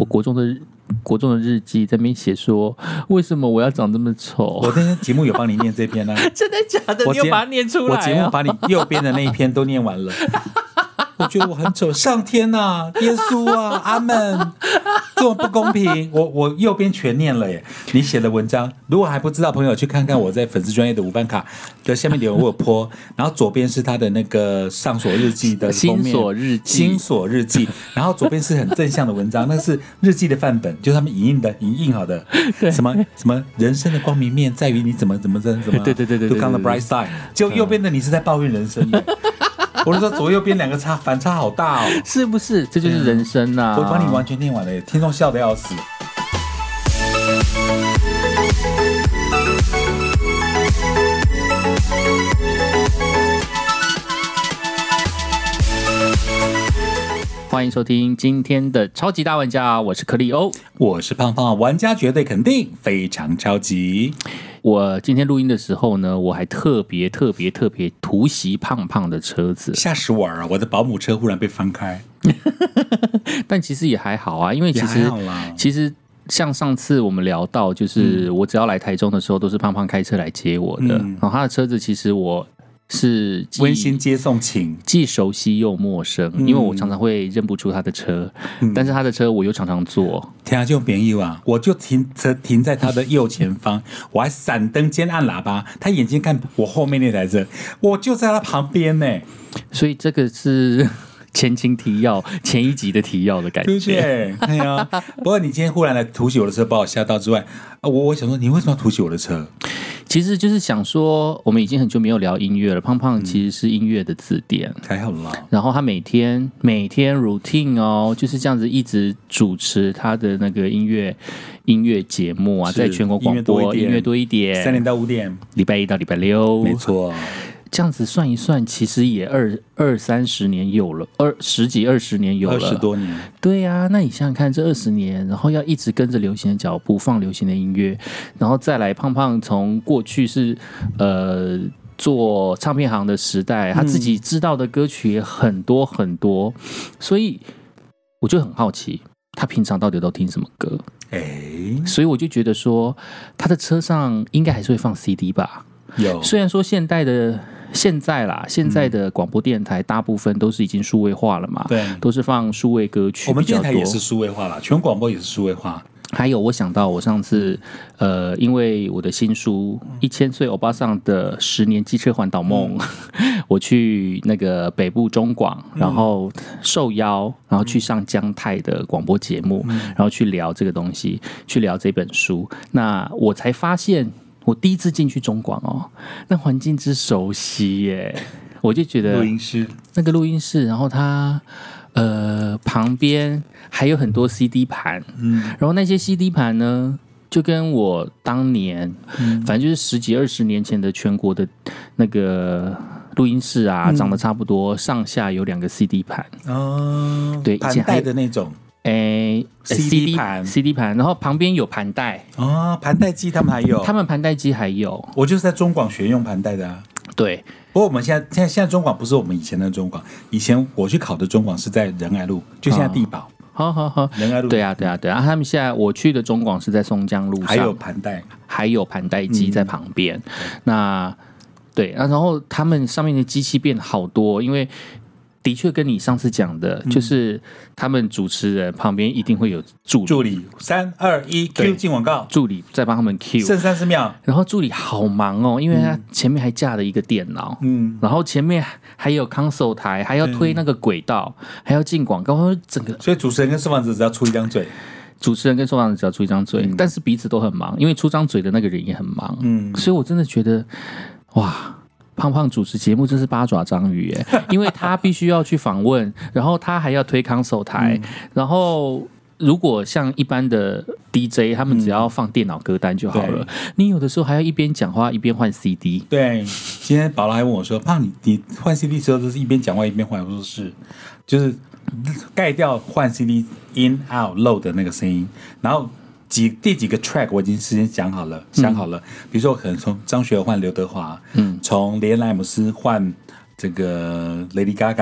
我国中的日国中的日记，在那边写说，为什么我要长这么丑我？那天节目有帮你念这篇呢、真的假的？我节你有把它念出来、我啊？节目把你右边的那一篇都念完了。我觉得我很丑，上天呐、耶稣啊，阿门，这么不公平，我我右边全念了耶。你写的文章，如果还不知道，朋友去看看我在粉丝专业的五班卡的下面留言，我有泼，然后左边是他的那个上锁日记的封面新锁日记新锁日记，然后左边是很正向的文章，那是日记的范本，就是他们影印的，影印好的，什么什么人生的光明面在于你怎么怎么怎么怎么，对对对对对 look on the 对对 bright side，就右边的你是在抱怨人生耶。我是说左右边两个差反差好大哦。是不是？这就是人生呐、我帮你完全念完了耶，听众笑得要死。欢迎收听今天的超级大玩家，我是克里欧。我是胖胖，玩家绝对肯定非常超级。我今天录音的时候呢，我还特别特别特别突袭胖胖的车子，吓死我了！我的保姆车忽然被翻开，但其实也还好啊，因为其也实。其实像上次我们聊到，就是我只要来台中的时候，都是胖胖开车来接我的。嗯然后他的车子其实我是温馨接送请，既熟悉又陌生，嗯因为我常常会认不出他的车，但是他的车我又常常坐。天啊，就便宜啊！我就停车停在他的右前方，我还闪灯兼按喇叭，他眼睛看我后面那台车，我就在他旁边呢，所以这个是前情提要，前一集的提要的感觉。对？哎呀，不过你今天忽然来突袭我的车，把我吓到之外，啊，我我想说，你为什么要突袭我的车？其实就是想说，我们已经很久没有聊音乐了。胖胖其实是音乐的字典。还好啦，然后他每天每天 routine 哦，就是这样子一直主持他的那个音乐音乐节目啊，在全国广播音乐多一点，三点到五点，礼拜一到礼拜六，没错，这样子算一算，其实也二二三十年有了，二十几二十年有二了，十多年，对呀、那你想想看，这二十年，然后要一直跟着流行的脚步放流行的音乐，然后再来胖胖从过去是呃做唱片行的时代，他自己知道的歌曲也很多很多，所以我就很好奇，他平常到底都听什么歌？哎，所以我就觉得说，他的车上应该还是会放 CD 吧。有。虽然说现代的现在啦，现在的广播电台大部分都是已经数位化了嘛，对，都是放数位歌曲我们。电台也是数位化啦，全广播也是数位化，还有，我想到我上次，呃，因为我的新书《一千岁欧巴桑的十年机车环岛梦》我去那个北部中广，然后受邀，然后去上江泰的广播节目，然后去聊这个东西，去聊这本书。那我才发现，我第一次进去中广哦，那环境之熟悉耶，我就觉得录音室。那个录音室，然后它呃旁边还有很多 CD 盘，嗯。然后那些 CD 盘呢，就跟我当年，嗯。反正就是十几二十年前的全国的那个录音室嗯。啊，长得差不多，上下有两个 CD 盘，哦，对以盘前还带的那种诶 CD 盘。CD 盘，然后旁边有盘带，哦，盘带机他们还有，他们盘带机还有，我就是在中广学用盘带的啊。对，不过我们现在现在现在中广不是我们以前的中广，以前我去考的中广是在仁爱路，就现在地堡、好好好。仁爱路，对啊，对啊，对啊！他们现在我去的中广是在松江路上，还有盘带，还有盘带机在旁边。嗯那对，那，然后他们上面的机器变好多，因为的确跟你上次讲的，嗯。就是他们主持人旁边一定会有助理。助理。三二一 Q 进广告，助理在帮他们 Q，剩三十秒，然后助理好忙哦，因为他前面还架了一个电脑。嗯，然后前面还有 console 台，还要推那个轨道，还要进广告，整个所以主持人跟受访者只要出一张嘴，主持人跟受访者只要出一张嘴，但是彼此都很忙，因为出张嘴的那个人也很忙。嗯，所以我真的觉得，哇，胖胖主持节目真是八爪章鱼耶，因为他必须要去访问，然后他还要推 console 台，然后。如果像一般的 DJ，他们只要放电脑歌单就好了。你有的时候还要一边讲话一边换 CD，对。今天宝拉还问我说：“胖，你你换 CD 的时候都是一边讲话一边换？”我说是，就是盖掉换 CD in out low 的那个声音，然后。几第几个 track 我已经事先讲好了，想好了。比如说，我可能从张学友换刘德华，嗯。从连莱姆斯换这个 Lady Gaga，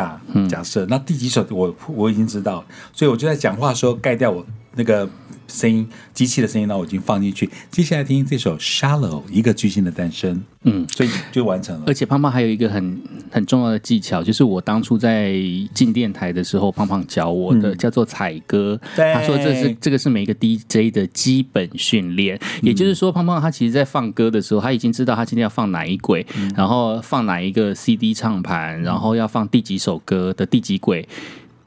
假嗯设、那第几首我我已经知道，所以我就在讲话的时候盖掉我那个声音机器的声音呢，我已经放进去。接下来听这首《Shallow》，一个巨星的诞生，嗯，所以就完成了。而。且胖胖还有一个很很重要的技巧，就是我当初在进电台的时候，胖胖教我的，叫做采歌。嗯对。他说这是这个是每一个 DJ 的基本训练，嗯。也就是说，胖胖他其实在放歌的时候，他已经知道他今天要放哪一轨，嗯。然后放哪一个 CD 唱盘，然后要放第几首歌的第几轨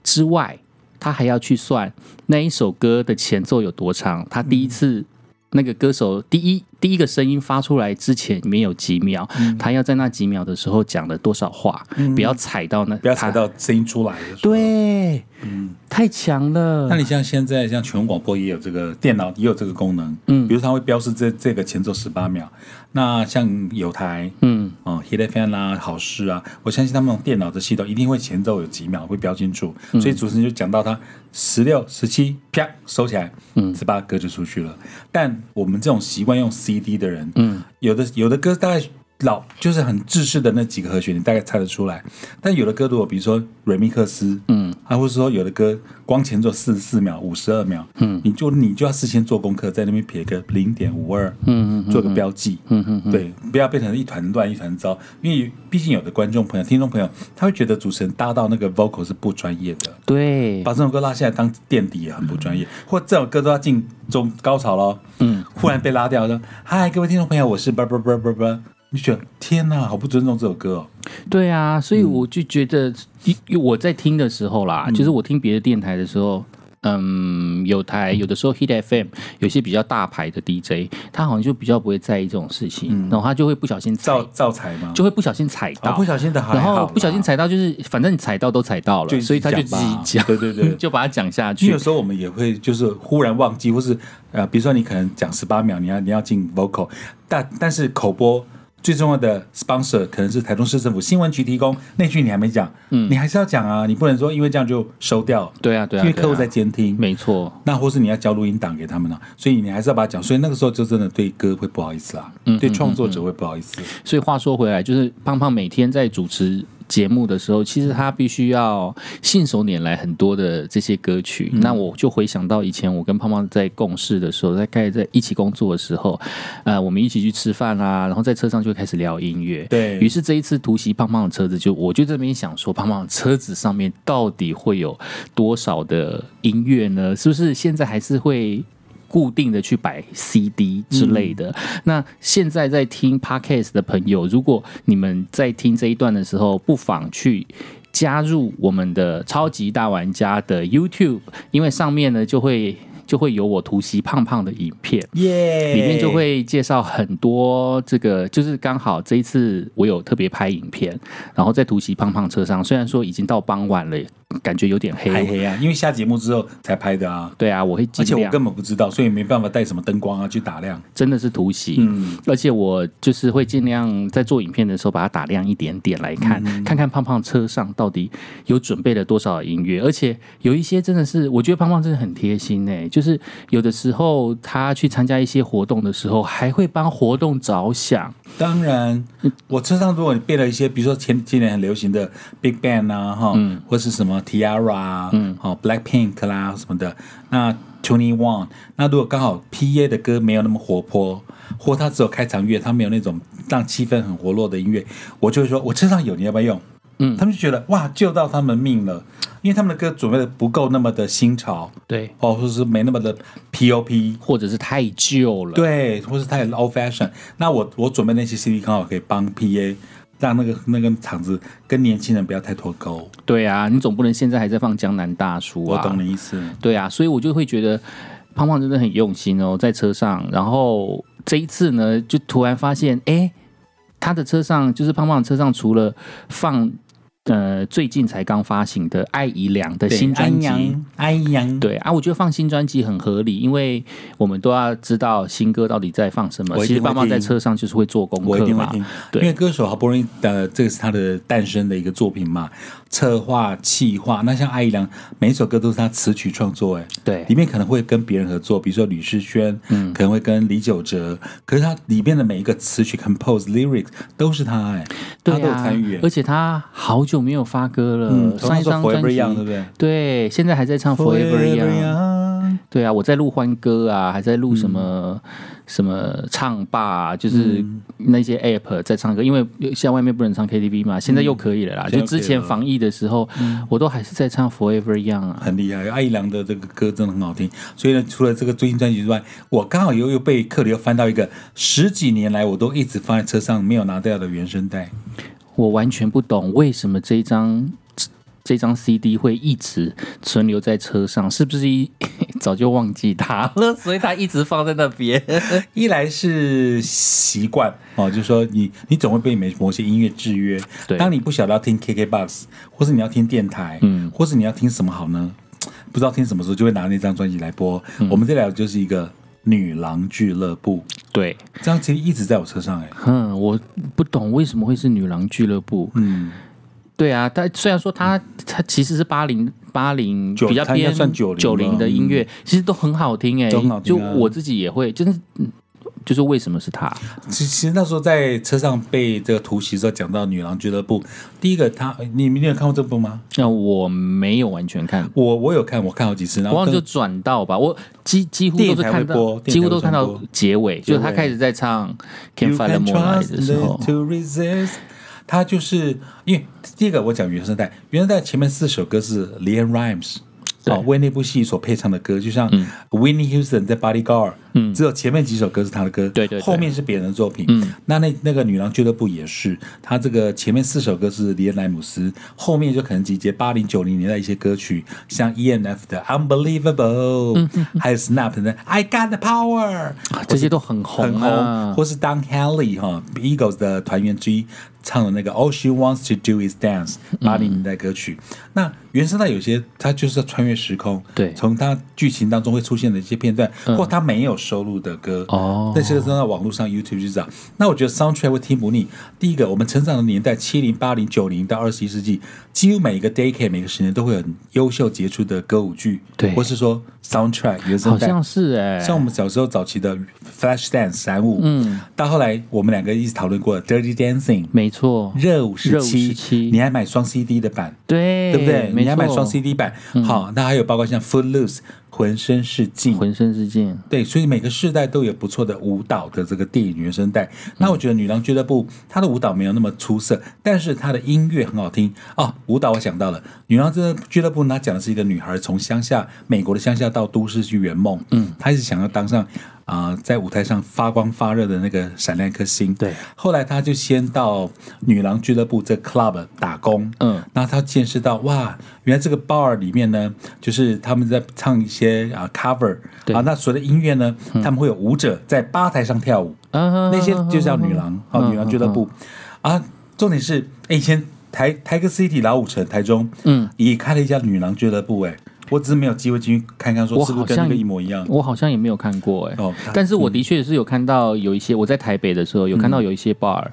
之外，他还要去算那一首歌的前奏有多长，他第一次。那个歌手第一第一个声音发出来之前没有几秒，嗯他要在那几秒的时候讲了多少话，不要踩到那，不要踩。到声音出来的时候。对，太强了。那你像现在像全广播也有这个电脑也有这个功能，嗯，比如它会标示这这个前奏十八秒。那像有台，嗯，哦，Hit FM 啦、好事啊，我相信他们电脑的系统一定会前奏有几秒会标清楚，嗯所以主持人就讲到他十六、十七，啪收起来，嗯，十八歌就出去了。但我们这种习惯用 CD 的人，嗯，有的有的歌大概老就是很制式的那几个和弦，你大概猜得出来。但有的歌如果比如说瑞米克斯，嗯，啊，或者说有的歌光前奏四十四秒、五十二秒，嗯，你就你就要事先做功课，在那边撇个零点五二，嗯嗯，做个标记，嗯嗯，对，不要变成一团乱一团糟。因为毕竟有的观众朋友、听众朋友，他会觉得主持人搭到那个 vocal 是不专业的。对，把这首歌拉下来当垫底也很不专业，或这首歌都要进中高潮了，嗯，忽然被拉掉，说：“嗨，各位听众朋友，我是叭叭叭叭叭。”你就觉得天哪，好不尊重这首歌哦。对啊，所以我就觉得，因我在听的时候啦，就是我听别的电台的时候。嗯，有台有的时候 Hit FM 有些比较大牌的 DJ，他好像就比较不会在意这种事情，然后他就会不小心踩造，造财嘛？就会不小心踩到，哦不小心的还好然，后不小心踩到，就是反正你踩到都踩到了，所以他就自己讲，对对对。就把它讲下去有。时候我们也会就是忽然忘记，或是呃，比如说你可能讲十八秒，你要你要进 vocal，但但是口播最重要的 sponsor 可能是台中市政府新闻局提供，那句你还没讲，嗯，你还是要讲啊，你不能说因为这样就收掉，对啊，对啊，因为客户在监听，没错，那或是你要交录音档给他们呢、所以你还是要把它讲，所以那个时候就真的对歌会不好意思啦，嗯对创作者会不好意思，所以话说回来，就是胖胖每天在主持节目的时候，其实他必须要信手拈来很多的这些歌曲。嗯那我就回想到以前我跟胖胖在共事的时候，在开在一起工作的时候，呃，我们一起去吃饭啦，然后在车上就会开始聊音乐。对于是这一次突袭胖胖的车子就，我就这边想说，胖胖的车子上面到底会有多少的音乐呢？是不是现在还是会？固定的去摆 CD 之类的。那现在在听 Podcast 的朋友，如果你们在听这一段的时候，不妨去。加入我们的超级大玩家的 YouTube，因为上面呢就会就会有我突袭胖胖的影片，耶。里面就会介绍很多这个，就是刚好这一次我有特别拍影片，然后在突袭胖胖车上，虽然说已经到傍晚了，感觉有点黑，黑黑啊，因为下节目之后才拍的啊，对啊，我会而且我，根本不知道，所以没办法带什么灯光啊去打亮，真的是突袭，嗯，而且我就是会尽量在做影片的时候把它打亮一点点来看，嗯。看看胖胖车上到底有准备了多少音乐，而且有一些真的是，我觉得胖胖真的很贴心哎、就是有的时候他去参加一些活动的时候，还会帮活动着想，当然，我车上如果你备了一些，比如说前几年很流行的 Big Bang 啊，哈，嗯。或是什么 Tiara 啊，嗯，好 Black Pink 啦什么的，那 Twenty One，那如果刚好 PA 的歌没有那么活泼，或他只有开场乐，他没有那种让气氛很活络的音乐，我就会说，我车上有，你要不要用？嗯他们就觉得哇，救到他们命了，因为他们的歌准备的不够那么的新潮，对，哦，或者是没那么的 POP，或者是太旧了，对，或是太 old fashion。那我我准备那些 CD 刚好可以帮 PA，让那个那个场子跟年轻人不要太脱钩。对啊，你总不能现在还在放江南大叔啊我啊，懂你意思。对啊，所以我就会觉得胖胖真的很用心哦，在车上。然后这一次呢，就突然发现，哎，他的车上就是胖胖的车上，除了放呃最近才刚发行的艾怡良的新专辑。安阳，安阳，对啊，我觉得放新专辑很合理，因为我们都要知道新歌到底在放什么。其实爸妈在车上就是会做功课嘛，我一定会听，因为歌手好不容易的，这个是他的诞生的一个作品嘛，策划、企划。那像艾怡良，每一首歌都是他词曲创作，哎，对里面可能会跟别人合作，比如说吕世轩，嗯，可能会跟李玖哲，可是他里面的每一个词曲 compose lyrics 都是他，哎，他都有参与，哎而且他好久没有发歌了，嗯，上一张专辑对不对对，现在还在唱 Forever Young。对啊，我在录欢歌啊，还在录什么、嗯什么唱吧、啊，就是那些 app 在唱歌，因为现在外面不能唱 KTV 嘛，现在又可以了啦。就之前防疫的时候，我都还是在唱 Forever Young 啊。很厉害，艾怡良的这个歌真的很好听。所以呢，除了这个最新专辑之外，我刚好又又被克里又翻到一个十几年来我都一直放在车上没有拿掉的原声带。我完全不懂为什么这一张这张 CD 会一直存留在车上，是不是一 早就忘记它了，所以它一直放在那边？一来是习惯哦，就是说你你总会被某某些音乐制约。对当你不晓得要听 KKBOX，或是你要听电台，嗯或是你要听什么好呢？不知道听什么时候，就会拿那张专辑来播。嗯我们这聊的就是一个女郎俱乐部，对，这张其实一直在我车上哎、嗯，我不懂为什么会是女郎俱乐部。嗯，对啊，但虽然说它它其实是八零八零九比较偏算90九零的音乐，其实都很好听哎、就啊。我自己也会，就是嗯就是为什么是他？其其实那时候在车上被这个突袭的时候讲到女郎俱乐部，第一个他你你有看过这部吗？那我没有完全看，我我有看，我看好几次，然我忘了就转到吧，我几几乎都是看到几乎都看到结尾，就是他开始在唱《Can't Fight the Moonlight》的时候。他就是因为第一个我讲原声带，原声带前面四首歌是 Leon Rimes 对哦为那部戏所配唱的歌，就像嗯 Winnie Houston 在 Bodyguard，嗯。只有前面几首歌是他的歌，对对对。后面是别人的作品。嗯。那那那个女郎俱乐部也是，他这个前面四首歌是李恩莱姆斯，后面就可能集结八零九零年代一些歌曲，像 E.N.F 的 Unbelievable，、还有 Snap 的 I Got the Power，这些都很红很啊红，或是 Don Henley 哈 Eagles 的团员之一唱的那个 All She Wants to Do Is Dance 八零年代歌曲。那原声带有些它就是要穿越时空，对。从它剧情当中会出现的一些片段，嗯。或它没有收录的歌，哦。那些都在网络上 YouTube 去找。那我觉得 soundtrack 会听不腻。第一个，我们成长的年代，七零、八零、九零到二十一世纪，几乎每一个 decade 每个十年都会有很优秀杰出的歌舞剧，对。或是说 soundtrack 原声带。好像是哎、像我们小时候早期的 Flash Dance 闪舞，嗯，到后来我们两个一起讨论过的 Dirty Dancing 没错，热舞时期，你还买双 CD 的版，对对不对？你还买双 CD 版，好，那还有包括像 Footloose 浑身是劲。浑身是劲，对，所以每个世代都有不错的舞蹈的这个电影原声带。那我觉得《女郎俱乐部》她的舞蹈没有那么出色，但是她的音乐很好听哦。舞蹈我想到了，《女郎俱乐部》它讲的是一个女孩从乡下美国的乡下到都市去圆梦，嗯，她一直想要当上啊、在舞台上发光发热的那个闪亮一颗星。对，后来他就先到女郎俱乐部这 club 打工，嗯，然后她见识到哇，原来这个 bar 里面呢，就是他们在唱一些啊 cover 对。啊，那所有的音乐呢，他们会有舞者在吧台上跳舞，啊那些就叫女郎啊，嗯女郎俱乐部。啊。重点是，哎以前台台个 City 老五城台中，嗯，也开了一家女郎俱乐部，哎，我只是没有机会进去看看，说我好像是不是跟那个一模一样。我好像也没有看过哎、哦但是我的确是有看到有一些，我在台北的时候有看到有一些 bar，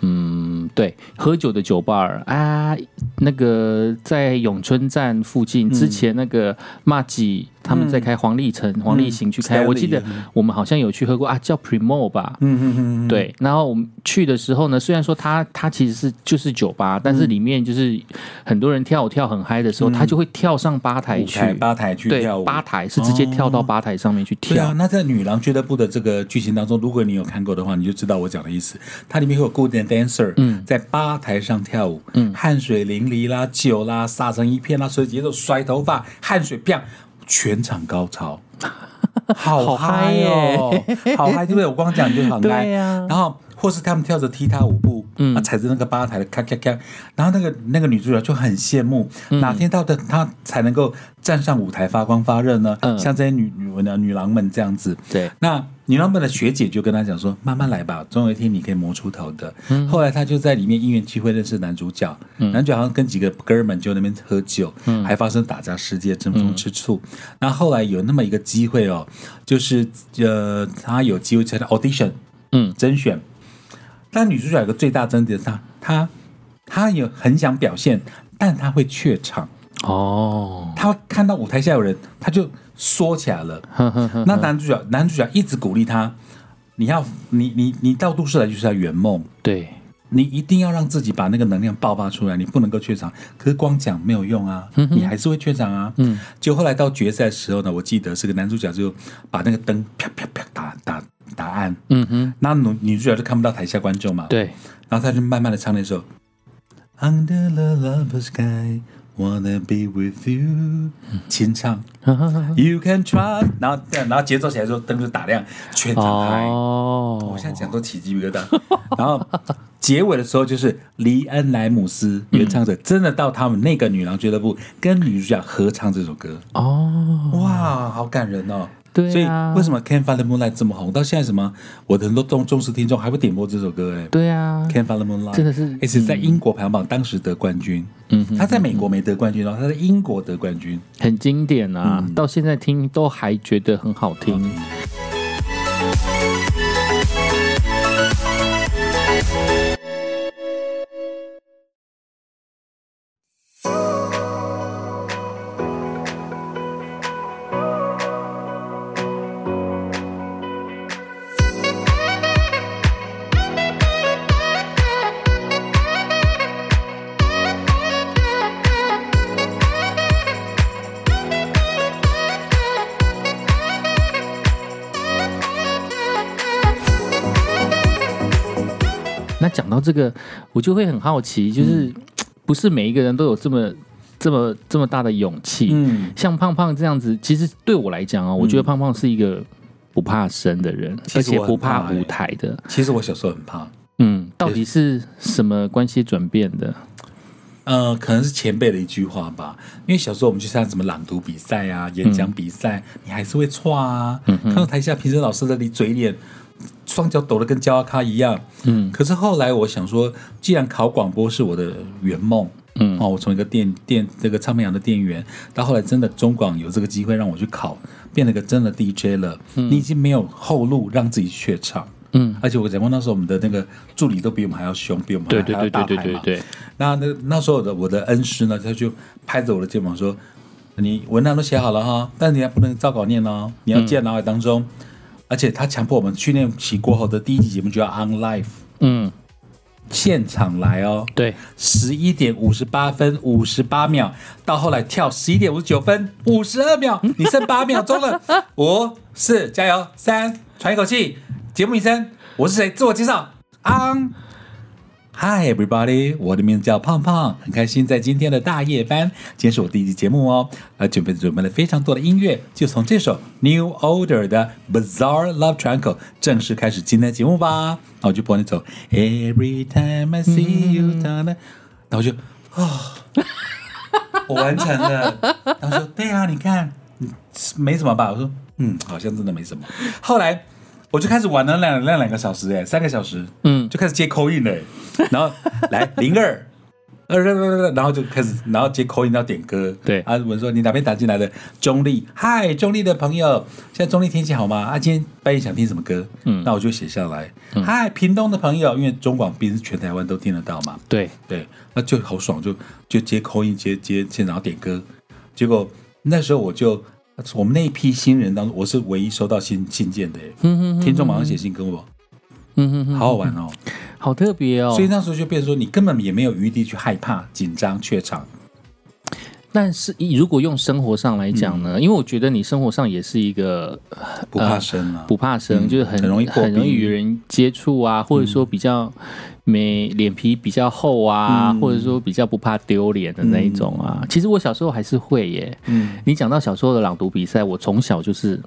嗯，对，喝酒的酒 bar 啊，那个在永春站附近，之前那个马吉他们在开黄立成、黄立行去开我记得我们好像有去喝过啊，叫 Primo 吧，嗯嗯嗯嗯，对，然后我们去的时候呢，虽然说它它其实是就是酒吧，但是里面就是很多人跳舞跳很嗨的时候，他就会跳上吧台去，台吧台去跳舞，，吧台是直接跳到吧台上面去跳。对啊，那在女郎俱乐部的这个剧情当中，如果你有看过的话，你就知道我讲的意思。它里面会有固定的 dancer，嗯。在吧台上跳舞，嗯。汗水淋漓啦，酒啦洒成一片啦，所以节奏甩头发，汗水啪，全场高潮，好 好嗨嗨哦，好嗨，对不对？我光讲就很嗨。然后或是他们跳着踢踏舞步，嗯。啊，踩着那个吧台的咔咔咔，然后那个那个女主角就很羡慕，嗯。哪天到的她才能够站上舞台发光发热呢？嗯。像这些女女女郎们这样子，对，那女郎们的学姐就跟他讲说：“慢慢来吧，总有一天你可以磨出头的。后来他就在里面因缘机会认识男主角，男主角好像跟几个哥们就那边喝酒，嗯。还发生打架事件，争风吃醋。那后来有那么一个机会哦，就是呃，他有机会参加 audition，嗯。甄选。但女主角有个最大争点是她，她她也很想表现，但她会怯场，哦，她看到舞台下有人，她就缩起来了。呵呵呵，那男主角男主角一直鼓励她，你要你你你到都市来就是要圆梦，对，你一定要让自己把那个能量爆发出来，你不能够怯场。可是光讲没有用啊，你还是会怯场啊。嗯，就后来到决赛的时候呢，我记得是个男主角就把那个灯啪啪啪打打打暗，嗯哼，那女女主角就看不到台下观众嘛，对，然后她就慢慢的唱那首 Under the Love Sky。Wanna be with you，清唱，You can try，然后这样，然后节奏起来之后，灯就打亮，全场嗨。哦，我现在讲都起鸡皮疙瘩。然后结尾的时候，就是黎恩莱姆斯原唱者真的到他们那个女郎俱乐部跟女主角合唱这首歌，哦，哇，好感人哦！对啊所以为什么《Can't Find the Moonlight》这么红？到现在什么，我的很多忠忠实听众还会点播这首歌哎。对啊，Can't Find the Moonlight 真的是而且在英国排行榜当时得冠军。嗯哼他在美国没得冠军哦，他在英国得冠军。很经典啊，嗯到现在听都还觉得很好听。那讲到这个，我就会很好奇，就是、不是每一个人都有这么这么这么大的勇气？嗯，像胖胖这样子，其实对我来讲啊，我觉得胖胖是一个不怕生的人，而且不怕舞台的。其实我小时候很怕，嗯，到底是什么关系转变的？呃，可能是前辈的一句话吧。因为小时候我们去参加什么朗读比赛啊、演讲比赛，你还是会错啊。看到台下评审老师的你嘴脸，双脚抖得跟焦阿咖一样。嗯可是后来我想说，既然考广播是我的圆梦，嗯哦，我从一个店店这个唱片行的店员，到后来真的中广有这个机会让我去考，变了个真的 DJ 了。你已经没有后路让自己怯场。嗯，而且我讲过，那时候我们的那个助理都比我们还要凶，比我们还还要大牌嘛。对对对对，那那那时候的我的恩师呢，他就拍着我的肩膀说：“你文案都写好了哈，但你还不能照稿念哦，你要记在脑海当中。而且他强迫我们训练期过后的第一集节目就要 on live 嗯，现场来哦，对，十一点五十八分五十八秒，到后来跳十一点五十九分五十二秒，你剩八秒钟了，五四加油，三喘一口气，节目名称我是谁？自我介绍，on。Hi everybody，我的名字叫胖胖，很开心在今天的大夜班，今天是我第一集节目哦，呃，准备准备了非常多的音乐，就从这首 New Order 的 Bizarre Love Triangle 正式开始今天的节目吧。那我就播那首 Every time I see you，然后我就啊、我完成了。他说对啊，你看，嗯没什么吧？我说嗯，好像真的没什么。后来我就开始玩了两两两个小时，哎，三个小时，嗯就开始接口音了，然后来零二。呃，然后就开始，然后接口音要点歌。对啊，我说你哪边打进来的？中立，嗨，中立的朋友，现在中立天气好吗？啊，今天半夜想听什么歌？嗯那我就写下来。嗨，屏东的朋友，因为中广毕竟是全台湾都听得到嘛。对，对，那就好爽，就就接口音，接接然后点歌。结果那时候我就，我们那一批新人当中，我是唯一收到信信件的耶，嗯听众马上写信跟我，嗯哼哼，好好玩哦。好特别哦。所以那时候就变成说，你根本也没有余地去害怕、紧张、怯场。但是以如果用生活上来讲呢，因为我觉得你生活上也是一个不怕生啊，不怕生，嗯就是很很容易很容易与人接触啊，或者说比较没脸皮比较厚啊，嗯。或者说比较不怕丢脸的那一种啊。其实我小时候还是会耶。嗯，你讲到小时候的朗读比赛，我从小就是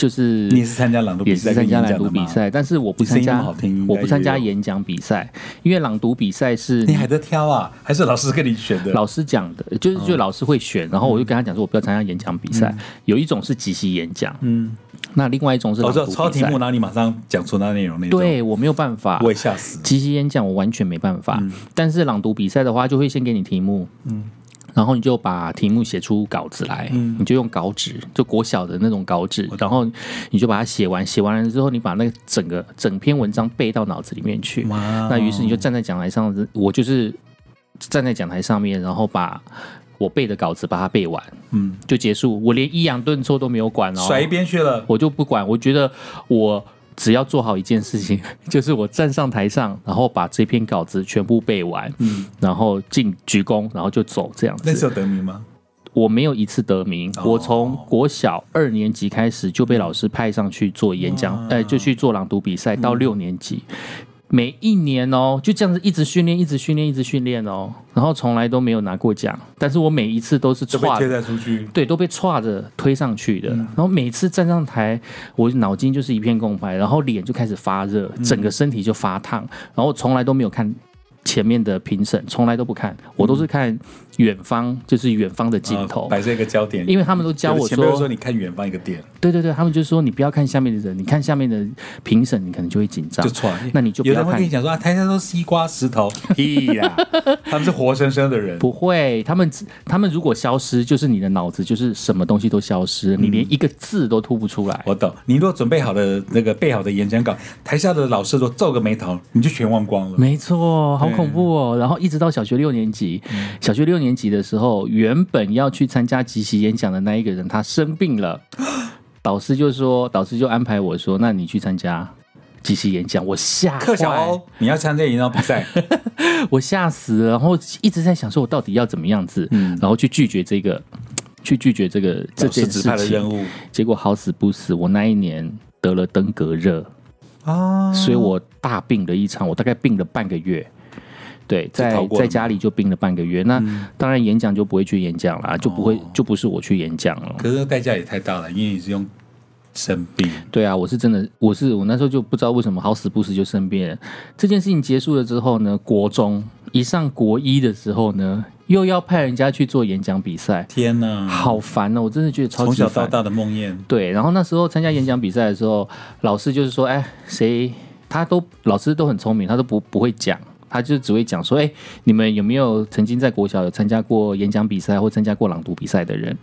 就是你也是参加朗读比也赛是参加朗？读比赛，但是我不参加我不参加演讲比赛，因为朗读比赛是你还在挑啊？还是老师跟你选的？老师讲的，就是就老师会选，然后我就跟他讲说，我不要参加演讲比赛。有一种是即席演讲，嗯那另外一种是我朗知道抄题目，然后你马上讲出那内容那种，对我没有办法我。也吓死。即席演讲我完全没办法，但是朗读比赛的话，就会先给你题目，嗯，然后你就把题目写出稿子来，嗯。你就用稿纸，就国小的那种稿纸，然后你就把它写完，写完了之后，你把那个整个整篇文章背到脑子里面去，哇那于是你就站在讲台上，我就是站在讲台上面，然后把我背的稿子把它背完，嗯，就结束，我连抑扬顿挫都没有管哦，甩一边去了。我就不管，我觉得我只要做好一件事情，就是我站上台上，然后把这篇稿子全部背完，嗯，然后进鞠躬，然后就走这样子。那时候得名吗？我没有一次得名，哦我从国小二年级开始就被老师派上去做演讲，哎呃，就去做朗读比赛，到六年级。每一年哦，就这样子一直训练，一直训练，一直训练哦，然后从来都没有拿过奖，但是我每一次都是被贴在出去。对，都被歘着推上去的。嗯然后每次站上台，我脑筋就是一片空白，然后脸就开始发热，嗯整个身体就发烫，然后从来都没有看前面的评审，从来都不看，我都是看远方，就是远方的尽头。啊摆在一个焦点，因为他们都教我前面就说说你看远方一个点，对对对，他们就说你不要看下面的人，你看下面的评审，你可能就会紧张就。错。那你就有人会跟你，讲说啊，台下都是西瓜石头，屁呀，他们是活生生的人。不会，他们他们如果消失，就是你的脑子就是什么东西都消失，你连一个字都吐不出来。我懂，你如果准备好的那个备好的演讲稿，台下的老师都皱个眉头，你就全忘光了。没错，好恐怖哦！然后一直到小学六年级，小学六年级的时候，原本要去参加集席演讲的那一个人，他生病了，导师就说，导师就安排我说，那你去参加即席演讲。我吓克小坏欧，你要参加演讲比赛，我吓死了，然后一直在想说，我到底要怎么样子，嗯然后去拒绝这个，去拒绝这个这件事指派的任情。务结果好死不死，我那一年得了登革热。啊所以我大病了一场，我大概病了半个月。对，在在家里就病了半个月。那、嗯当然演讲就不会去演讲啦，就不会、哦就不是我去演讲了。可是代价也太大了，因为你是用生病，对啊，我是真的，我是我那时候就不知道为什么好死不死就生病了。这件事情结束了之后呢，国中一上国一的时候呢，又要派人家去做演讲比赛，天哪！好烦哦！我真的觉得超从级烦。小到大的梦魇，对，然后那时候参加演讲比赛的时候，老师就是说，哎，谁他都老师都很聪明，他都不不会讲。他就只会讲说，哎，你们有没有曾经在国小有参加过演讲比赛或参加过朗读比赛的人？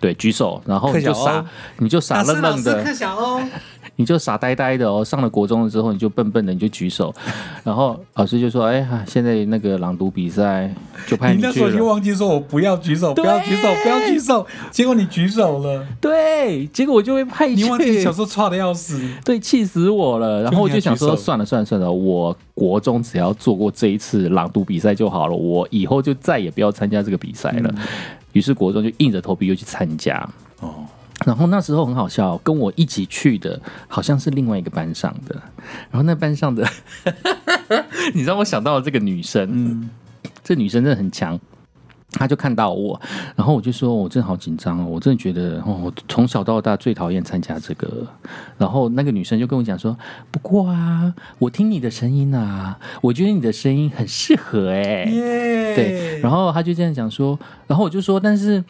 对，举手，然后你就傻，你就傻愣愣的，小欧，你就傻呆呆的哦。上了国中了之后，你就笨笨的，你就举手，然后老师就说，哎，啊现在那个朗读比赛就派你去你那时候就。忘记说我不要举手，不要举手，不要举手，结果你举手了，对，结果我就会派去。你忘记小时候差的要死，对，气死我了。然后我就想说，算了算了算了，我国中只要做过这一次朗读比赛就好了，我以后就再也不要参加这个比赛了。于是国中就硬着头皮又去参加。哦，然后那时候很好笑，跟我一起去的好像是另外一个班上的，然后那班上的，你让我想到了这个女生，嗯，这女生真的很强。她就看到我，然后我就说：“我真的好紧张哦，我真的觉得哦，我从小到大最讨厌参加这个。”然后那个女生就跟我讲说：“不过啊，我听你的声音啊，我觉得你的声音很适合哎、耶，对，然后他就这样讲说，然后我就说，但是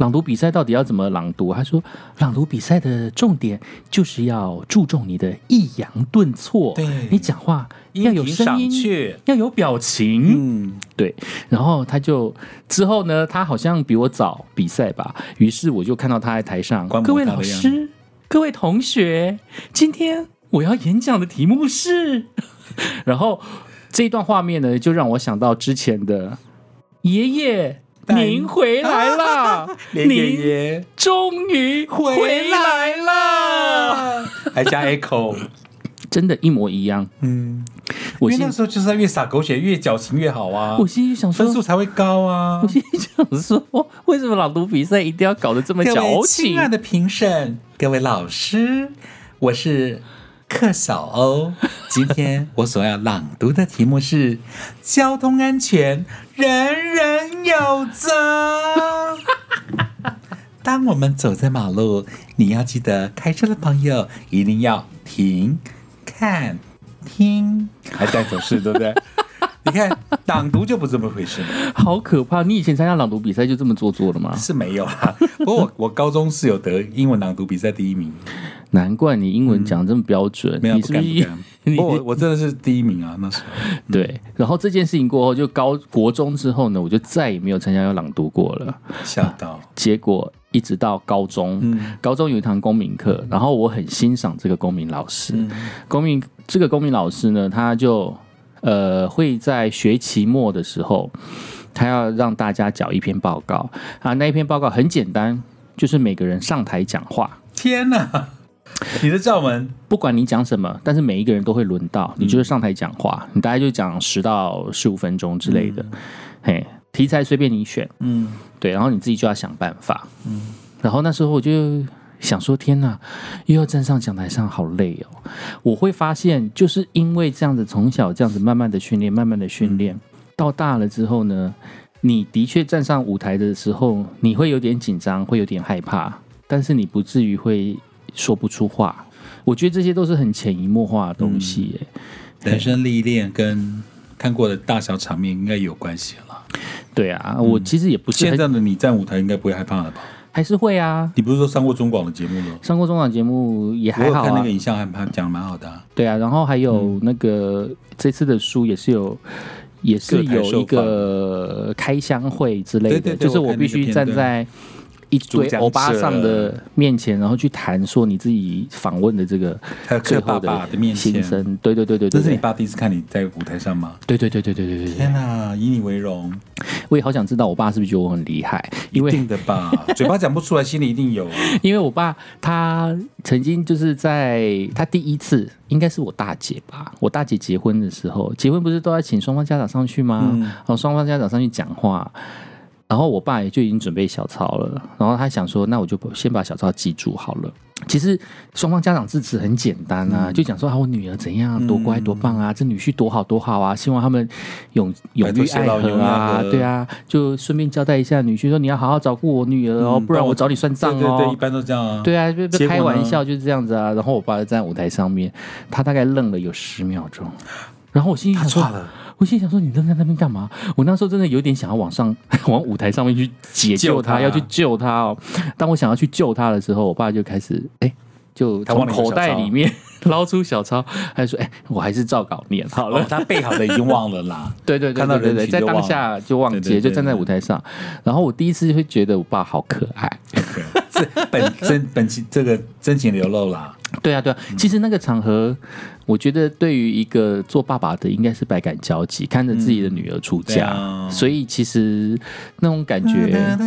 朗读比赛到底要怎么朗读？他说，朗读比赛的重点就是要注重你的抑扬顿挫，对你讲话要有声音，要有表情，嗯，对。然后他就之后呢，他好像比我早比赛吧，于是我就看到他在台上，各位老师，各位同学，今天我要演讲的题目是，然后这一段画面呢，就让我想到之前的爷爷。带您回来啦！您爷终于回来了，还加 echo，真的，一模一样。嗯，我心因为那时候就是要越撒狗血越矫情越好啊，我心里想说分，数才会高啊我。心里想说，为什么朗读比赛一定要搞得这么矫情？亲爱的评审，各位老师，我是克小欧。今天我所要朗读的题目是“交通安全，人人有责”。当我们走在马路，你要记得，开车的朋友一定要停、看、听，还带手势，对不对？你看朗读就不这么回事了，好可怕！你以前参加朗读比赛就这么做作的吗？是没有啊。不过我 我高中是有得英文朗读比赛第一名，难怪你英文讲这么标准，没有你是不是不敢不敢。不过我我真的是第一名啊，那时候。对？然后这件事情过后，就高国中之后呢，我就再也没有参加朗读过了。吓到，结果一直到高中，嗯高中有一堂公民课，然后我很欣赏这个公民老师。嗯公民这个公民老师呢，他就呃会在学期末的时候，他要让大家缴一篇报告啊，那一篇报告很简单，就是每个人上台讲话。天哪！你的教门不管你讲什么，但是每一个人都会轮到，你就是上台讲话，你大概就讲十到十五分钟之类的，嘿，题材随便你选，嗯。对，然后你自己就要想办法。嗯，然后那时候我就想说，天哪，又要站上讲台上，好累哦。我会发现，就是因为这样子，从小这样子慢慢的训练，慢慢的训练，到大了之后呢，你的确站上舞台的时候，你会有点紧张，会有点害怕，但是你不至于会说不出话。我觉得这些都是很潜移默化的东西耶。人生历练跟看过的大小场面应该有关系了。对啊，我其实也不现在的你站舞台应该不会害怕了吧？还是会啊，你不是说上过中广的节目吗？上过中广节目也还好啊。看那个影像，还蛮讲的蛮好的啊、对啊，然后还有那个、这次的书也是有，也是有一个开箱会之类的，对对对就是我必须站在一堆欧巴上的面前，然后去谈说你自己访问的这个最后的心声。对对对对对，这是你爸第一次看你在舞台上吗？对对对对对对对。天哪，以你为荣，我也好想知道，我爸是不是觉得我很厉害？一定的吧，嘴巴讲不出来，心里一定有啊。因为我爸他曾经就是在他第一次应该是我大姐吧，我大姐结婚的时候，结婚不是都要请双方家长上去吗？然后双方家长上去讲话。然后我爸也就已经准备小抄了，然后他想说，那我就先把小抄记住好了。其实双方家长致辞很简单啊，嗯就讲说啊，我女儿怎样多乖多棒啊，这女婿多好多好啊，希望他们永永浴爱河啊，对啊，就顺便交代一下女婿说你要好好照顾我女儿哦，嗯不然我找你算账哦。对对对，一般都这样啊。对啊，就就结果呢开玩笑就是这样子啊。然后我爸就站在舞台上面，他大概愣了有十秒钟，然后我心里想说他错，了，我心想说你扔在那边干嘛？我那时候真的有点想要往上 往舞台上面去解救他，救他要去救他哦。当我想要去救他的时候，我爸就开始哎。就他从口袋里面 捞出小抄，还说：“哎、我还是照稿念好了。哦，他背好的已经忘了啦。对对对看到对对对，在当下就忘记就站在舞台上。然后我第一次会觉得我爸好可爱，这本真本情这个真情流露啦。对啊，对啊，其实那个场合，我觉得对于一个做爸爸的，应该是百感交集，看着自己的女儿出对嫁，啊。所以其实那种感觉，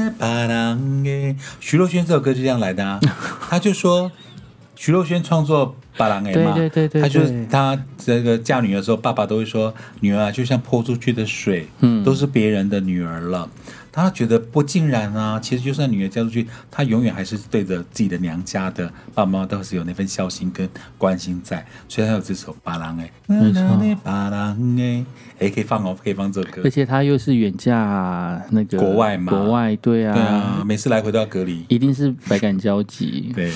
徐若瑄这首歌就这样来的啊，他就说徐若瑄创作《巴郎 A》嘛，对对对对他就是对他这个嫁女儿的时候，爸爸都会说女儿啊，就像泼出去的水，嗯。都是别人的女儿了。他觉得不尽然啊，其实就算女儿嫁出去，她永远还是对着自己的娘家的爸爸妈妈都是有那份孝心跟关心在，所以他有这首《巴郎哎》，没错。巴郎哎哎，可以放哦，可以放这首歌。而。且他又是远嫁那个国外嘛。国外对啊，对啊，每次来回都要隔离。一定是百感交集，对，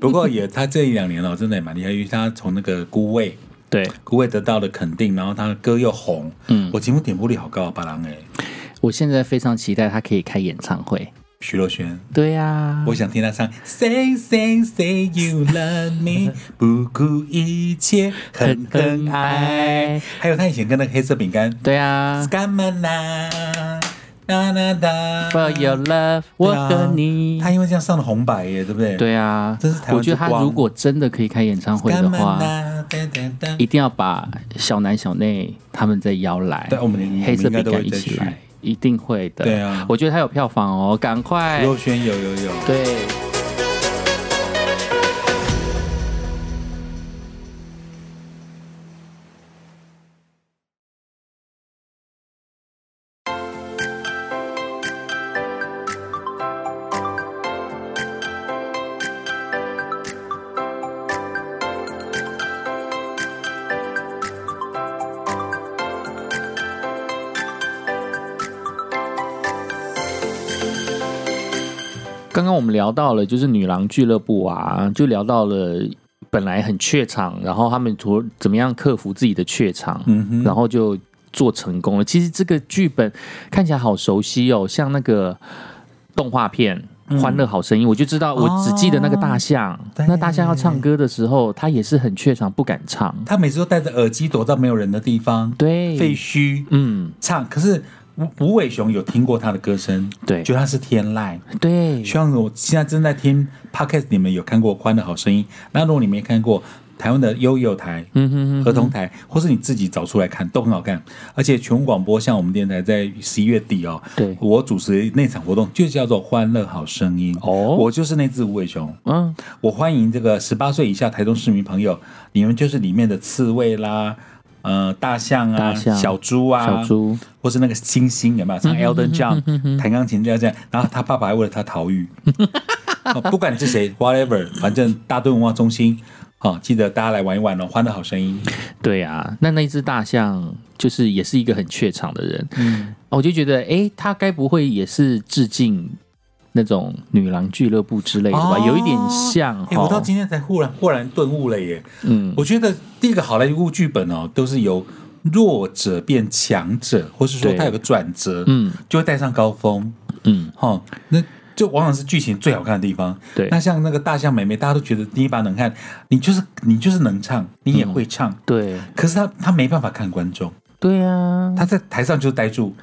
不过也他这一两年哦，真的也蛮厉害，因为他从那个孤味对，孤味得到了肯定，然后他的歌又红，嗯。我节目点播率好高啊，巴郎哎，我现在非常期待他可以开演唱会，徐若瑄。对啊，我想听他唱 Say Say Say You Love Me，不顾一切狠狠爱。还有他以前跟那个黑色饼干。对啊。Come on now，哒哒哒，For your love，我和你，他因为这样上了红白耶，对不对？对啊。真是台，湾我觉得他如果真的可以开演唱会的话。一定要把小南小内他们再邀来，对我们黑色饼干一起来，一定会的。对啊我觉得他有票房哦，赶快徐。若瑄有有有，对，聊到了就是女郎俱乐部啊，就聊到了本来很怯场，然后他们图怎么样克服自己的怯场，嗯，然后就做成功了。其实这个剧本看起来好熟悉哦，像那个动画片。《欢乐好声音》，我就知道，我只记得那个大象。对那大象要唱歌的时候，他也是很怯场，不敢唱。他每次都戴着耳机躲到没有人的地方，对，废墟嗯，唱。可是吴吴伟雄有听过他的歌声，对觉得他是天籁。对，希望我现在正在听 podcast，你们有看过《欢乐好声音》？那如果你没看过，台湾的悠悠台、嗯哼哼，儿童台，或是你自己找出来看，都很好看。而且全国广播，像我们电台在十一月底哦，对我主持那场活动就叫做《欢乐好声音》哦我就是那只无尾熊。嗯，我欢迎这个十八岁以下台中市民朋友，你们就是里面的刺猬啦，呃，大象啊，大象小猪啊，小猪，或是那个星星有没有？像 Elton John 弹钢琴这样这样，然后他爸爸还为了他逃狱。哦不管你是谁，whatever，反正大墩文化中心，好、记得大家来玩一玩哦，欢乐好声音。对啊，那那只大象就是也是一个很怯场的人，嗯，我就觉得，哎，他该不会也是致敬那种女郎俱乐部之类的吧？哦。有一点像哎、我到哦，今天才忽然豁然顿悟了耶！嗯，我觉得第一个好莱坞剧本哦，都是由弱者变强者，或是说对。它有个转折，嗯。就会带上高峰。嗯，哈、那就往往是剧情最好看的地方。对。那像那个大象妹妹，大家都觉得第一把能看，你就是你就是能唱，你也会唱，对。可是他他没办法看观众，对啊，他在台上就呆住，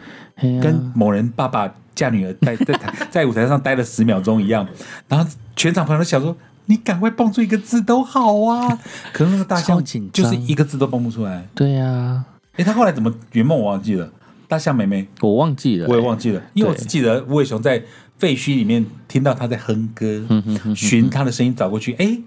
跟某人爸爸嫁女儿在在台 在舞台上待了十秒钟一样，然后全场朋友都想说。你赶快蹦出一个字都好啊！可是那个大象就是一个字都蹦不出来。对啊，哎，他后来怎么圆梦我忘记了。大象妹妹我忘记了，我也忘记了，因为我只记得吴伟雄在废墟里面听到他在哼歌，嗯哼哼寻他的声音找过去，哎，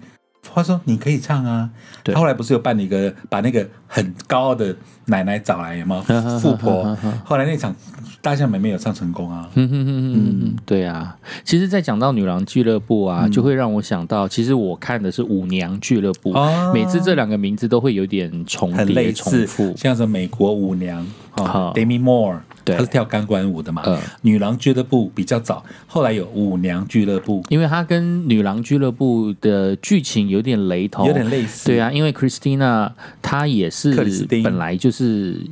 他说你可以唱啊。对他后来不是有办了一个把那个很高傲的奶奶找来有吗？富婆。后来那场大象妹妹有唱成功啊。嗯哼哼哼哼哼，对啊，其实，在讲到女郎俱乐部啊，就会让我想到，其实我看的是舞娘俱乐部，哦每次这两个名字都会有点重很叠、重复，。像是美国舞娘啊好，Demi Moore，对。她是跳钢管舞的嘛。呃女郎俱乐部比较早，后来有舞娘俱乐部，因为她跟女郎俱乐部的剧情有点雷同，有点类似。对啊，因为 Christina 她也是本来就是呃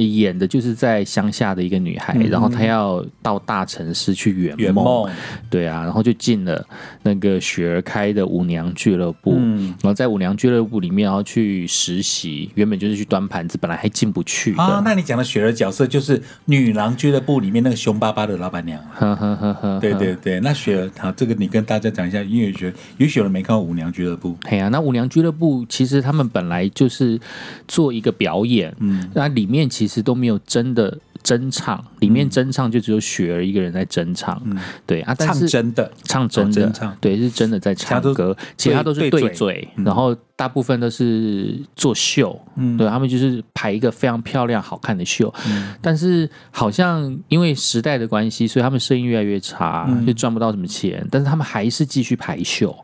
演的就是在乡下的一个女孩，嗯然后她要到大城市去圆圆梦，对啊，然后就进了那个雪儿开的舞娘俱乐部，嗯。然后在舞娘俱乐部里面然后去实习，原本就是去端盘子，本来还进不去的。啊，那你讲的雪儿角色就是女郎俱乐部里面那个凶巴巴的老板娘啊。呵呵呵呵，对对对，那雪儿，好，这个你跟大家讲一下，因为雪有雪儿没看过舞娘俱乐部，哎呀、那舞娘俱乐部其实他们本来就是做一个表演，嗯，那里面其实都没有真的真唱，里面真唱就只有雪儿一个人在真唱，嗯。对啊，但唱是真的，唱真的，哦真唱。对，是真的在唱歌，其他都是对嘴。对嘴，嗯。然后大部分都是做秀，嗯。对他们就是排一个非常漂亮、好看的秀，嗯。但是好像因为时代的关系，所以他们生意越来越差，嗯。就赚不到什么钱，但是他们还是继续排秀，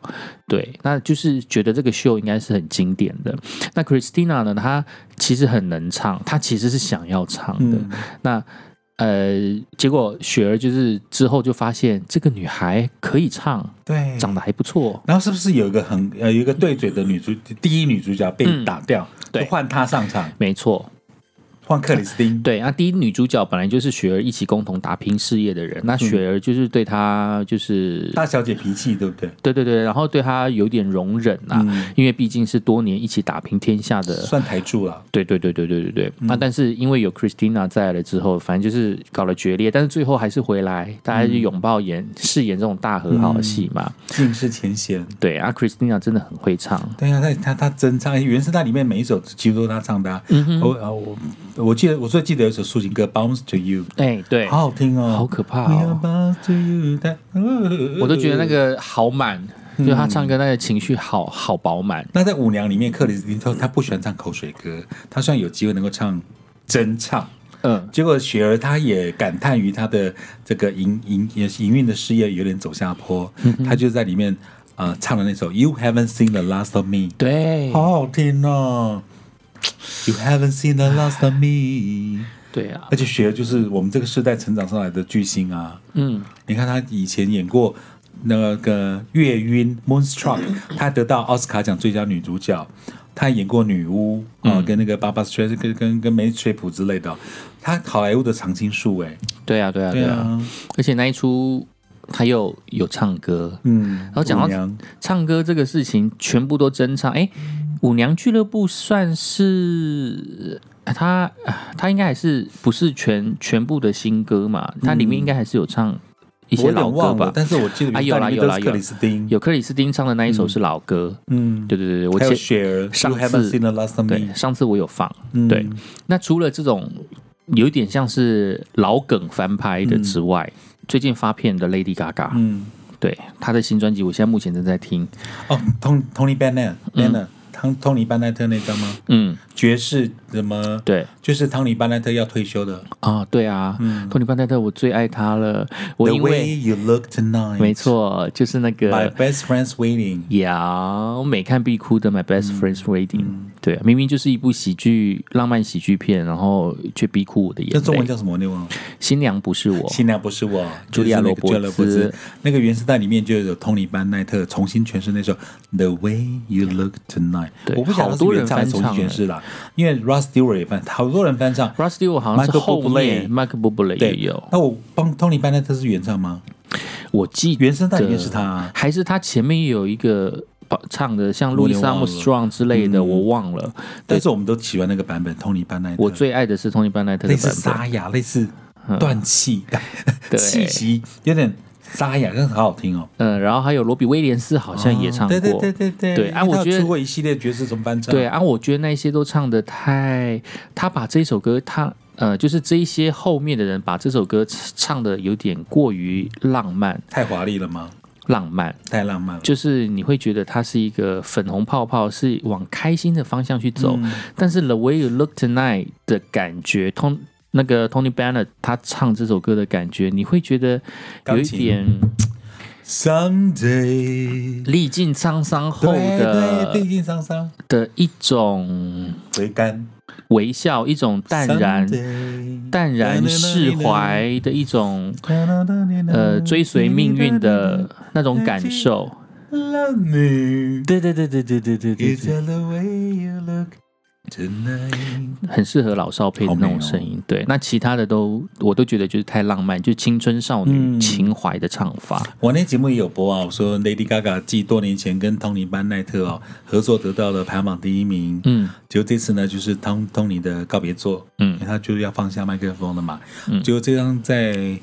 对，那就是觉得这个秀应该是很经典的。那 Christina 呢，她其实很能唱，她其实是想要唱的，嗯。那呃，结果雪儿就是之后就发现这个女孩可以唱，对，长得还不错，然后是不是有一个很呃有一个对嘴的女主第一女主角被嗯。打掉，对。就换她上场，没错，换克里斯汀，对那，第一女主角本来就是雪儿一起共同打拼事业的人，那雪儿就是对她就是、大小姐脾气对不对？对对对，然后对她有点容忍啊，嗯因为毕竟是多年一起打拼天下的算台柱了，对对对对对对对。那、但是因为有 Christina 在了之后，反正就是搞了决裂，但是最后还是回来，大家就拥抱演饰演这种大和好的戏嘛。尽释前嫌。对啊，Christina 真的很会唱。对啊，她她她真唱，原声带里面每一首几乎都是他唱的、啊。嗯我啊我我记得我最记得有一首抒情歌《Bounce to You》，哎、对，好好听哦，好可怕我都觉得那个好满，就他唱歌那个情绪好好饱满。那在舞娘里面，克里斯汀说他不喜欢唱口水歌，他希望有机会能够唱真唱。嗯，结果雪儿她也感叹于她的这个营营也是营运的事业有点走下坡，她就在里面呃唱了那首《You Haven't Seen the Last of Me》，对，好好听哦。You haven't seen the last of me，对啊，而且雪儿就是我们这个时代成长上来的巨星啊。嗯，你看他以前演过那个《月晕》（Moonstruck），他得到奥斯卡奖最佳女主角。他演过女巫啊、嗯跟那个巴巴斯特跟跟跟梅水普之类的。哦。他好莱坞的常青树哎，对啊，对啊，对啊，，而且那一出他又有唱歌，嗯，然后讲到唱歌这个事情全部都真唱。哎，舞娘俱乐部算是呃他他应该还是不是全全部的新歌嘛？它里面应该还是有唱一些老歌吧？但是我记得啊有啦有啦有克里斯汀，有克里斯汀唱的那一首是老歌，嗯，对对对对，我还有前雪儿上次对上次我有放。嗯。对。那除了这种有一点像是老梗翻拍的之外，最近发片的 Lady Gaga，、嗯，对她的新专辑，我现在目前正在听。哦，Tony Tony Bennett Bennett，汤托尼班奈特那张吗？嗯，爵士怎么？对就是汤尼班奈特要退休的。啊，对啊，托尼班奈特，我最爱他了。我 The 因 way 为 you look tonight，没错，就是那个 My 个 best friend's waiting。呀，我每看必哭的《My Best Friend's Wedding》，对啊，明明就是一部喜剧、浪漫喜剧片，然后却逼哭我的眼泪。这中文叫什么？你忘了？新娘不是我，新娘不是我，茱莉亚就是那个罗伯茱莉亚罗伯兹兹。那个原声带里面就有托尼班奈特重新诠释那首《The Way You Look Tonight》。对我不晓得是好多人原唱还是重翻唱新诠释啦，因为 Ross Stewart 也翻，好多人翻唱。Rusty 我好像是后面 Michael Bublé 对也有，那我帮托尼班奈特是原唱吗？我记得原声带里面是他啊。还是他前面有一个唱的像路易斯我有点忘了 Armstrong 之类的，嗯我忘了。但是我们都喜欢那个版本，托尼班奈特。我最爱的是 Tony 班奈特的类似沙哑，类似断气，对气息有点沙哑，但是好好听哦。嗯，然后还有罗比威廉斯好像也唱过，对对对对对，对啊我觉得出过一系列爵士重翻唱，对啊，我觉得那些都唱的太，他把这首歌他。呃，就是这一些后面的人把这首歌唱的有点过于浪漫，太华丽了吗？浪漫，太浪漫了。就是你会觉得它是一个粉红泡泡，是往开心的方向去走。嗯但是 The Way You Look Tonight 的感觉，通那个 Tony Bennett 他唱这首歌的感觉，你会觉得有一点 Someday，历尽沧桑后的，历尽沧桑，的一种回甘，微笑，一种淡然、淡然释怀的一种呃追随命运的那种感受。Love me，对对对对对对对对很适合老少配的那种声音。对，那其他的都我都觉得就是太浪漫，就青春少女嗯。情怀的唱法。我那节目也有播啊，我说 Lady Gaga 继多年前跟汤尼班奈特哦合作得到了排行榜第一名，嗯。结果这次呢就是汤汤尼的告别作，因嗯为他就是要放下麦克风了嘛，嗯。结果这张在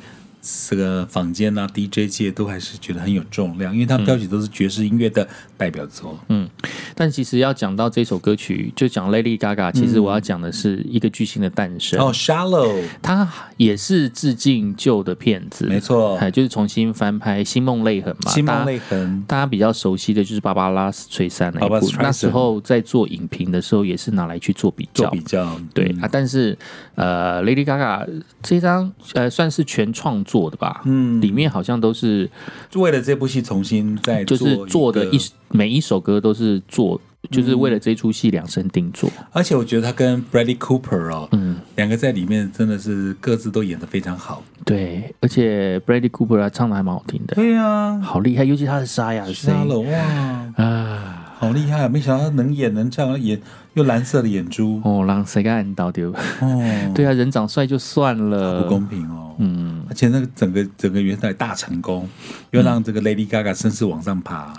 这个坊间啊 DJ 界都还是觉得很有重量，因为他们标题都是爵士音乐的代表作，嗯，但其实要讲到这首歌曲，就讲 Lady Gaga，其实我要讲的是一个巨星的诞生。哦，Shallow，它也是致敬旧的片子，没错。哎，就是重新翻拍《星梦泪痕》嘛。星梦泪痕，大家比较熟悉的就是芭芭拉斯翠珊那一部，那时候在做影评的时候也是拿来去做比较。做比。较，嗯。对啊，但是呃，Lady Gaga 这张呃算是全创作的吧，嗯，里面好像都是就为了这部戏重新再就是做的一每一首歌都是做，就是为了这出戏量身定做。而且我觉得他跟 Bradley Cooper 哦，嗯，两个在里面真的是各自都演的非常好。对，而且 Bradley Cooper 他唱的还蛮好听的，对啊、好厉害，尤其他的沙哑的声音。杀了哇，啊。好厉害！没想到他能演能唱，演又蓝色的眼珠，哦，让谁敢按到丢？哦，对啊，人长帅就算了，不公平哦。嗯，而且那个整个整个元代大成功，又让这个 Lady Gaga 声势往上爬。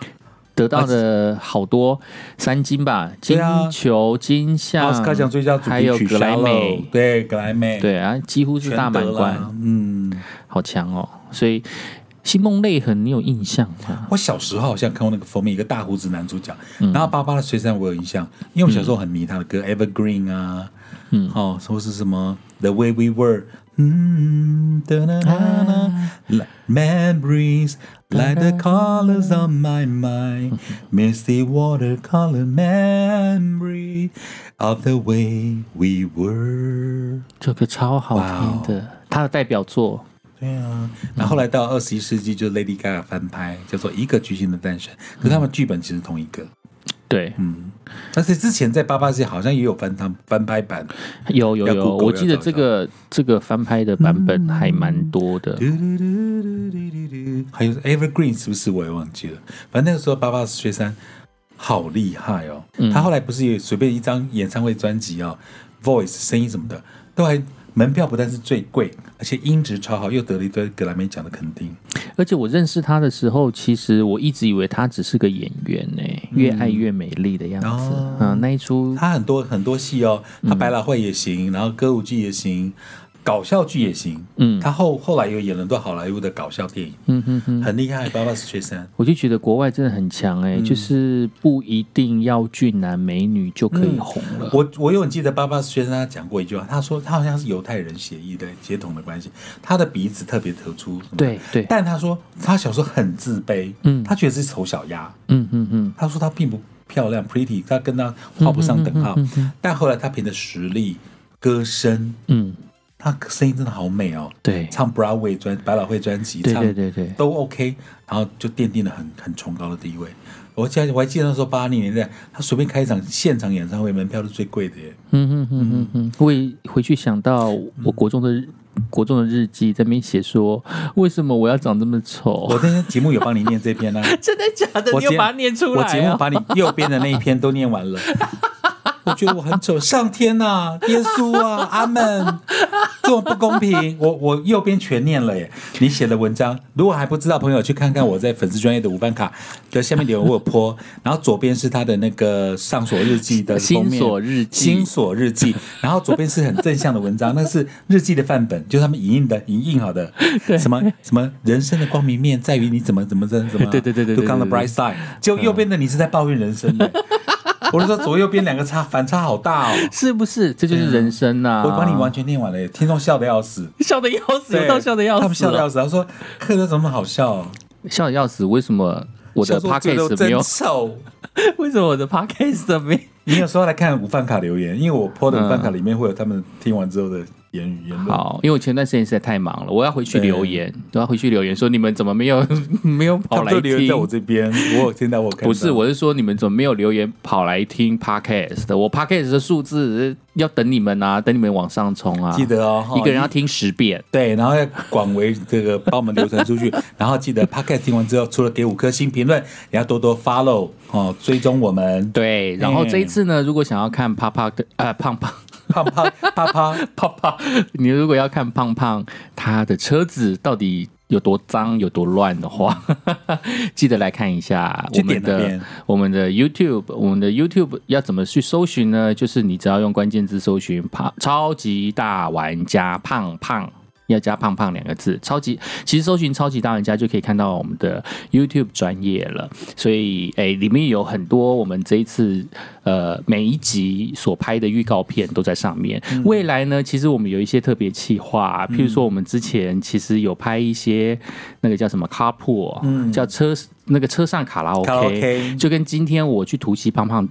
得到的好多三金吧，金球、金像、奥斯卡奖最佳主还有格莱美，对格莱美，对啊，几乎是大满贯，嗯，好强哦。所以《星梦泪痕》，你有印象吗？我小时候好像看过那个封面，一个大胡子男主角，嗯然后巴巴的水山我有印象，因为我小时候很迷他的歌、Evergreen 啊，嗯哦，说是什么 The Way We Were，嗯，哒啦啦啦，Like memories like the colors on my mind, misty watercolor memory of the way we were。这个超好哦听的，他的代表作。对啊，那后后来到二十一世纪，就 Lady Gaga 翻拍，叫做《一个巨星的诞生》，可是他们剧本其实同一个。对，嗯，但是之前在八八界好像也有翻他翻拍版，有有有，我记得这个这个翻拍的版本还蛮多的。还有 Evergreen 是不是我也忘记了？反正那个时候八八学生好厉害哦！嗯。他后来不是也随便一张演唱会专辑哦、v o i c e 声音什么的，都还门票不但是最贵，而且音质超好，又得了一堆格莱美奖的肯定。而且我认识他的时候，其实我一直以为他只是个演员呢、越爱越美丽的样子。哦嗯，那一出他很多很多戏哦，他百老汇也行，然后歌舞剧也行，搞笑剧也行。嗯。他后后来又演了很多好莱坞的搞笑电影，嗯哼哼，很厉害。爸爸是学生，我就觉得国外真的很强哎、就是不一定要俊男美女就可以红了。我我永远记得爸爸学生他讲过一句话，他说他好像是犹太人血裔的血统的关系，他的鼻子特别突出，对对，但他说他小时候很自卑，嗯。他觉得是丑小鸭，嗯嗯嗯，他说他并不漂亮，pretty，他跟他画不上等号，但后来他凭着实力、歌声，嗯，他声音真的好美哦，对唱 Broadway 专百老汇专辑，对唱对对对，都 OK，然后就奠定了很很崇高的地位。我记得我还记得那时候八零年代，他随便开一场现场演唱会，门票是最贵的耶。嗯哼哼哼哼，我也回去想到我国中的日国中的日记，在那边写说，为什么我要长这么丑？我那天节目有帮你念这篇呢、真的假的？你有把它念出来、啊？我节目把你右边的那一篇都念完了。我觉得我很丑，上天呐、耶稣啊，阿门，这么不公平，我我右边全念了耶。你写的文章，如果还不知道，朋友去看看我在粉丝专业的五班卡的下面留言，我有泼，然后左边是他的那个上锁日记的封面新锁日记。新锁日记，然后左边是很正向的文章，那是日记的范本，就是他们影印的影印好的，什么什么人生的光明面在于你怎么怎么怎么怎么，对对对对对 look on the 对对。bright side，就右边的你是在抱怨人生的。我是说左右边两个差反差好大哦。是不是？这就是人生呐、我帮你完全念完了耶，听众笑的要死，笑的要死，有到笑的要死，他们笑的要死。他说：“客人怎么好笑、哦？笑的要死。为什么我的 podcast 没有。为什么我的 podcast 没？你有时候来看午饭卡留言，因为我 po 的午饭卡里面会有他们听完之后的言语言论。好，因为我前段时间实在太忙了，我要回去留言，都要回去留言说你们怎么没有 没有跑来们都留言在我听？这边，我有听到我看到不是，我是说你们怎么没有留言跑来听 podcast 的？我 podcast 的数字要等你们啊，等你们往上冲啊！记得哦，一个人要听十遍。对，然后要广为这个帮我们流传出去，然后记得 podcast 听完之后，除了给五颗星评论，也要多多 follow 哦，追踪我们。对，然后这一次呢，如果想要看胖胖的呃胖胖胖胖啪啪，胖胖，你如果要看胖胖他的车子到底有多脏、有多乱的话，记得来看一下我们的我们的 YouTube。我们的 YouTube 要怎么去搜寻呢？就是你只要用关键字搜寻“胖超级大玩家胖胖”。要加“胖胖”两个字，超级其实搜寻“超级大玩家”就可以看到我们的 YouTube 专业了。所以，诶，里面有很多我们这一次呃每一集所拍的预告片都在上面。未来呢，其实我们有一些特别企划、譬如说我们之前其实有拍一些那个叫什么 carpool，、嗯叫车那个车上卡拉 OK，, 卡拉 OK 就跟今天我去突袭胖胖。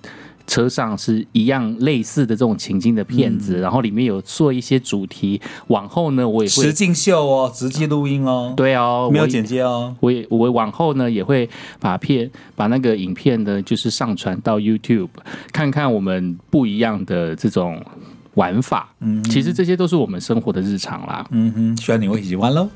车上是一样类似的这种情境的片嗯子，然后里面有做一些主题。往后呢，我也会实境秀哦，直接录音哦，，对哦，没有剪接哦。我也我往后呢也会把片把那个影片呢，就是上传到 YouTube，看看我们不一样的这种玩法。嗯，其实这些都是我们生活的日常啦。嗯哼，希望你会喜欢喽。